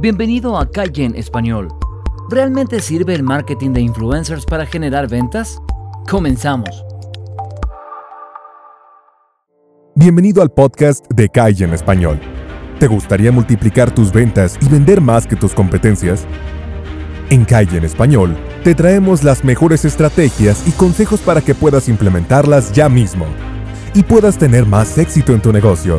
Bienvenido a Calle en Español. ¿Realmente sirve el marketing de influencers para generar ventas? Comenzamos. Bienvenido al podcast de Calle en Español. ¿Te gustaría multiplicar tus ventas y vender más que tus competencias? En Calle en Español te traemos las mejores estrategias y consejos para que puedas implementarlas ya mismo y puedas tener más éxito en tu negocio.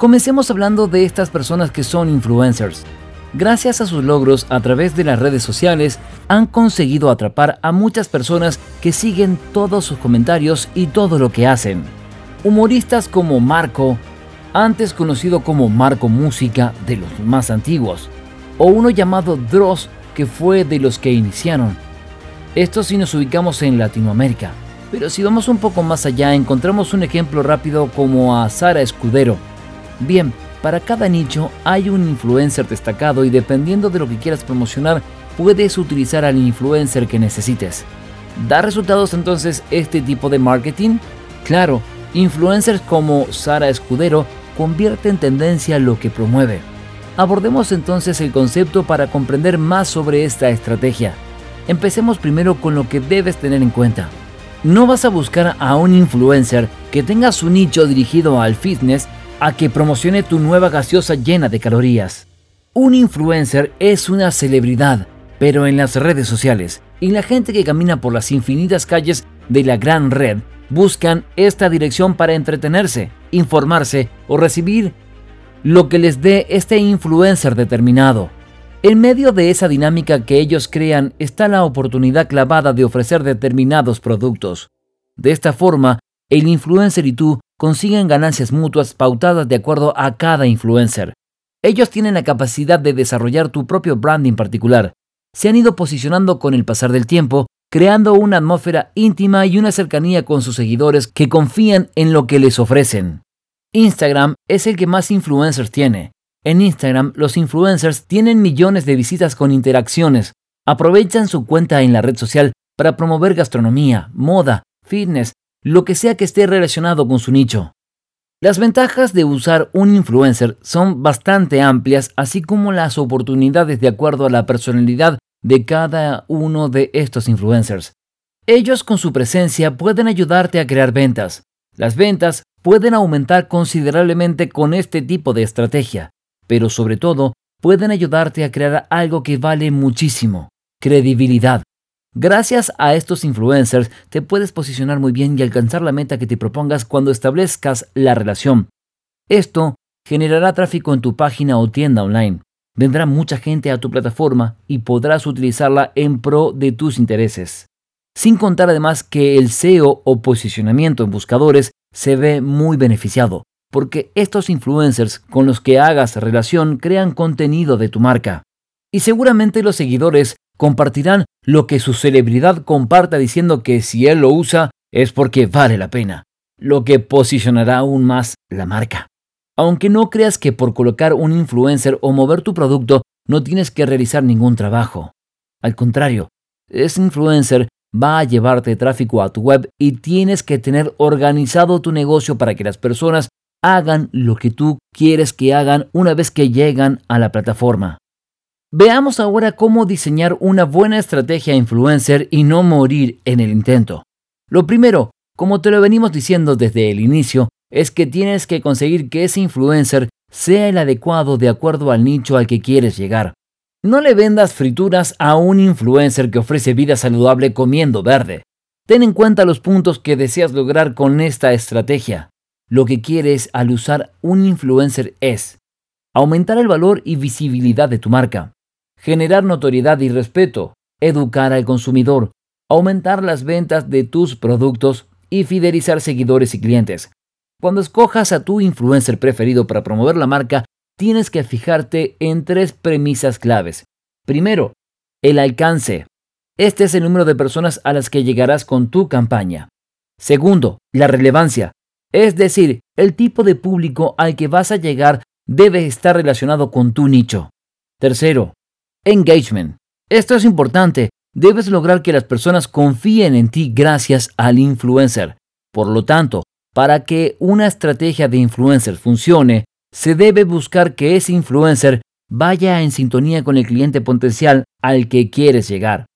Comencemos hablando de estas personas que son influencers. Gracias a sus logros a través de las redes sociales, han conseguido atrapar a muchas personas que siguen todos sus comentarios y todo lo que hacen. Humoristas como Marco, antes conocido como Marco Música de los más antiguos, o uno llamado Dross que fue de los que iniciaron. Esto si nos ubicamos en Latinoamérica, pero si vamos un poco más allá encontramos un ejemplo rápido como a Sara Escudero, Bien, para cada nicho hay un influencer destacado y dependiendo de lo que quieras promocionar, puedes utilizar al influencer que necesites. ¿Da resultados entonces este tipo de marketing? Claro, influencers como Sara Escudero convierte en tendencia lo que promueve. Abordemos entonces el concepto para comprender más sobre esta estrategia. Empecemos primero con lo que debes tener en cuenta. No vas a buscar a un influencer que tenga su nicho dirigido al fitness a que promocione tu nueva gaseosa llena de calorías. Un influencer es una celebridad, pero en las redes sociales, y la gente que camina por las infinitas calles de la gran red buscan esta dirección para entretenerse, informarse o recibir lo que les dé este influencer determinado. En medio de esa dinámica que ellos crean está la oportunidad clavada de ofrecer determinados productos. De esta forma, el influencer y tú consiguen ganancias mutuas pautadas de acuerdo a cada influencer. Ellos tienen la capacidad de desarrollar tu propio branding particular. Se han ido posicionando con el pasar del tiempo, creando una atmósfera íntima y una cercanía con sus seguidores que confían en lo que les ofrecen. Instagram es el que más influencers tiene. En Instagram, los influencers tienen millones de visitas con interacciones. Aprovechan su cuenta en la red social para promover gastronomía, moda, fitness, lo que sea que esté relacionado con su nicho. Las ventajas de usar un influencer son bastante amplias, así como las oportunidades de acuerdo a la personalidad de cada uno de estos influencers. Ellos con su presencia pueden ayudarte a crear ventas. Las ventas pueden aumentar considerablemente con este tipo de estrategia, pero sobre todo pueden ayudarte a crear algo que vale muchísimo, credibilidad. Gracias a estos influencers te puedes posicionar muy bien y alcanzar la meta que te propongas cuando establezcas la relación. Esto generará tráfico en tu página o tienda online. Vendrá mucha gente a tu plataforma y podrás utilizarla en pro de tus intereses. Sin contar además que el SEO o posicionamiento en buscadores se ve muy beneficiado, porque estos influencers con los que hagas relación crean contenido de tu marca. Y seguramente los seguidores compartirán lo que su celebridad comparta diciendo que si él lo usa es porque vale la pena, lo que posicionará aún más la marca. Aunque no creas que por colocar un influencer o mover tu producto no tienes que realizar ningún trabajo. Al contrario, ese influencer va a llevarte tráfico a tu web y tienes que tener organizado tu negocio para que las personas hagan lo que tú quieres que hagan una vez que llegan a la plataforma. Veamos ahora cómo diseñar una buena estrategia influencer y no morir en el intento. Lo primero, como te lo venimos diciendo desde el inicio, es que tienes que conseguir que ese influencer sea el adecuado de acuerdo al nicho al que quieres llegar. No le vendas frituras a un influencer que ofrece vida saludable comiendo verde. Ten en cuenta los puntos que deseas lograr con esta estrategia. Lo que quieres al usar un influencer es aumentar el valor y visibilidad de tu marca, generar notoriedad y respeto, educar al consumidor, aumentar las ventas de tus productos y fidelizar seguidores y clientes. Cuando escojas a tu influencer preferido para promover la marca, tienes que fijarte en tres premisas claves. Primero, el alcance. Este es el número de personas a las que llegarás con tu campaña. Segundo, la relevancia. Es decir, el tipo de público al que vas a llegar debe estar relacionado con tu nicho. Tercero, engagement. Esto es importante. Debes lograr que las personas confíen en ti gracias al influencer. Por lo tanto, para que una estrategia de influencer funcione, se debe buscar que ese influencer vaya en sintonía con el cliente potencial al que quieres llegar.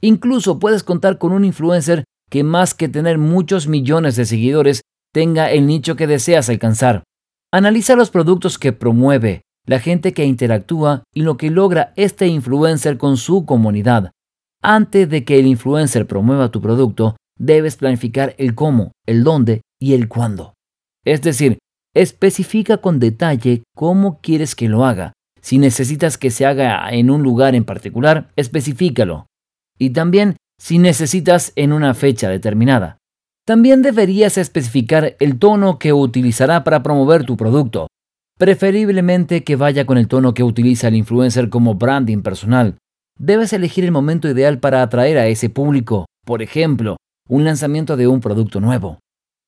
Incluso puedes contar con un influencer que más que tener muchos millones de seguidores, tenga el nicho que deseas alcanzar. Analiza los productos que promueve, la gente que interactúa y lo que logra este influencer con su comunidad. Antes de que el influencer promueva tu producto, debes planificar el cómo, el dónde y el cuándo. Es decir, especifica con detalle cómo quieres que lo haga. Si necesitas que se haga en un lugar en particular, especifícalo. Y también si necesitas en una fecha determinada. También deberías especificar el tono que utilizará para promover tu producto, preferiblemente que vaya con el tono que utiliza el influencer como branding personal. Debes elegir el momento ideal para atraer a ese público, por ejemplo, un lanzamiento de un producto nuevo.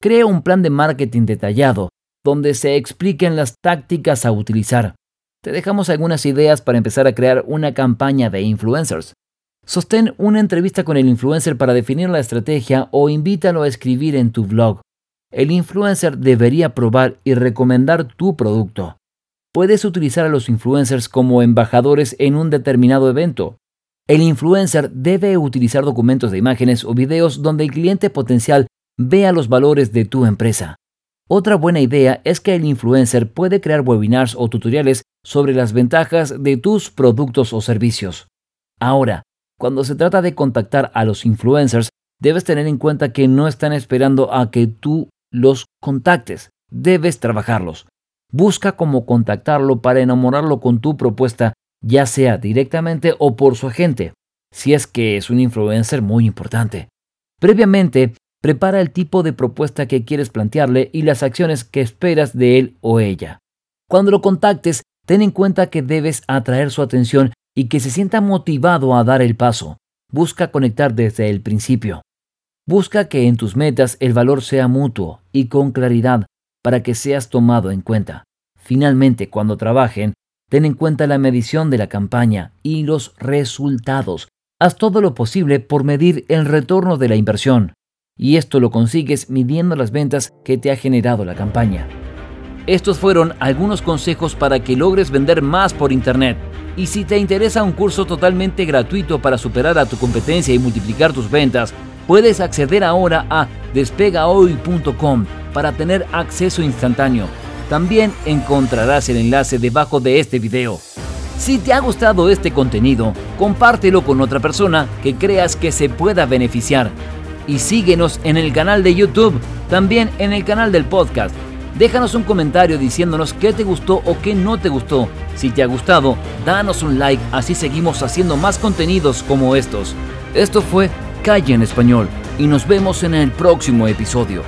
Crea un plan de marketing detallado, donde se expliquen las tácticas a utilizar. Te dejamos algunas ideas para empezar a crear una campaña de influencers. Sostén una entrevista con el influencer para definir la estrategia o invítalo a escribir en tu blog. El influencer debería probar y recomendar tu producto. Puedes utilizar a los influencers como embajadores en un determinado evento. El influencer debe utilizar documentos de imágenes o videos donde el cliente potencial vea los valores de tu empresa. Otra buena idea es que el influencer puede crear webinars o tutoriales sobre las ventajas de tus productos o servicios. Ahora, cuando se trata de contactar a los influencers, debes tener en cuenta que no están esperando a que tú los contactes. Debes trabajarlos. Busca cómo contactarlo para enamorarlo con tu propuesta, ya sea directamente o por su agente, si es que es un influencer muy importante. Previamente, prepara el tipo de propuesta que quieres plantearle y las acciones que esperas de él o ella. Cuando lo contactes, ten en cuenta que debes atraer su atención y que se sienta motivado a dar el paso. Busca conectar desde el principio. Busca que en tus metas el valor sea mutuo y con claridad para que seas tomado en cuenta. Finalmente, cuando trabajen, ten en cuenta la medición de la campaña y los resultados. Haz todo lo posible por medir el retorno de la inversión. Y esto lo consigues midiendo las ventas que te ha generado la campaña. Estos fueron algunos consejos para que logres vender más por Internet. Y si te interesa un curso totalmente gratuito para superar a tu competencia y multiplicar tus ventas, puedes acceder ahora a despegahoy.com para tener acceso instantáneo. También encontrarás el enlace debajo de este video. Si te ha gustado este contenido, compártelo con otra persona que creas que se pueda beneficiar. Y síguenos en el canal de YouTube, también en el canal del podcast Déjanos un comentario diciéndonos qué te gustó o qué no te gustó. Si te ha gustado, danos un like, así seguimos haciendo más contenidos como estos. Esto fue Calle en Español y nos vemos en el próximo episodio.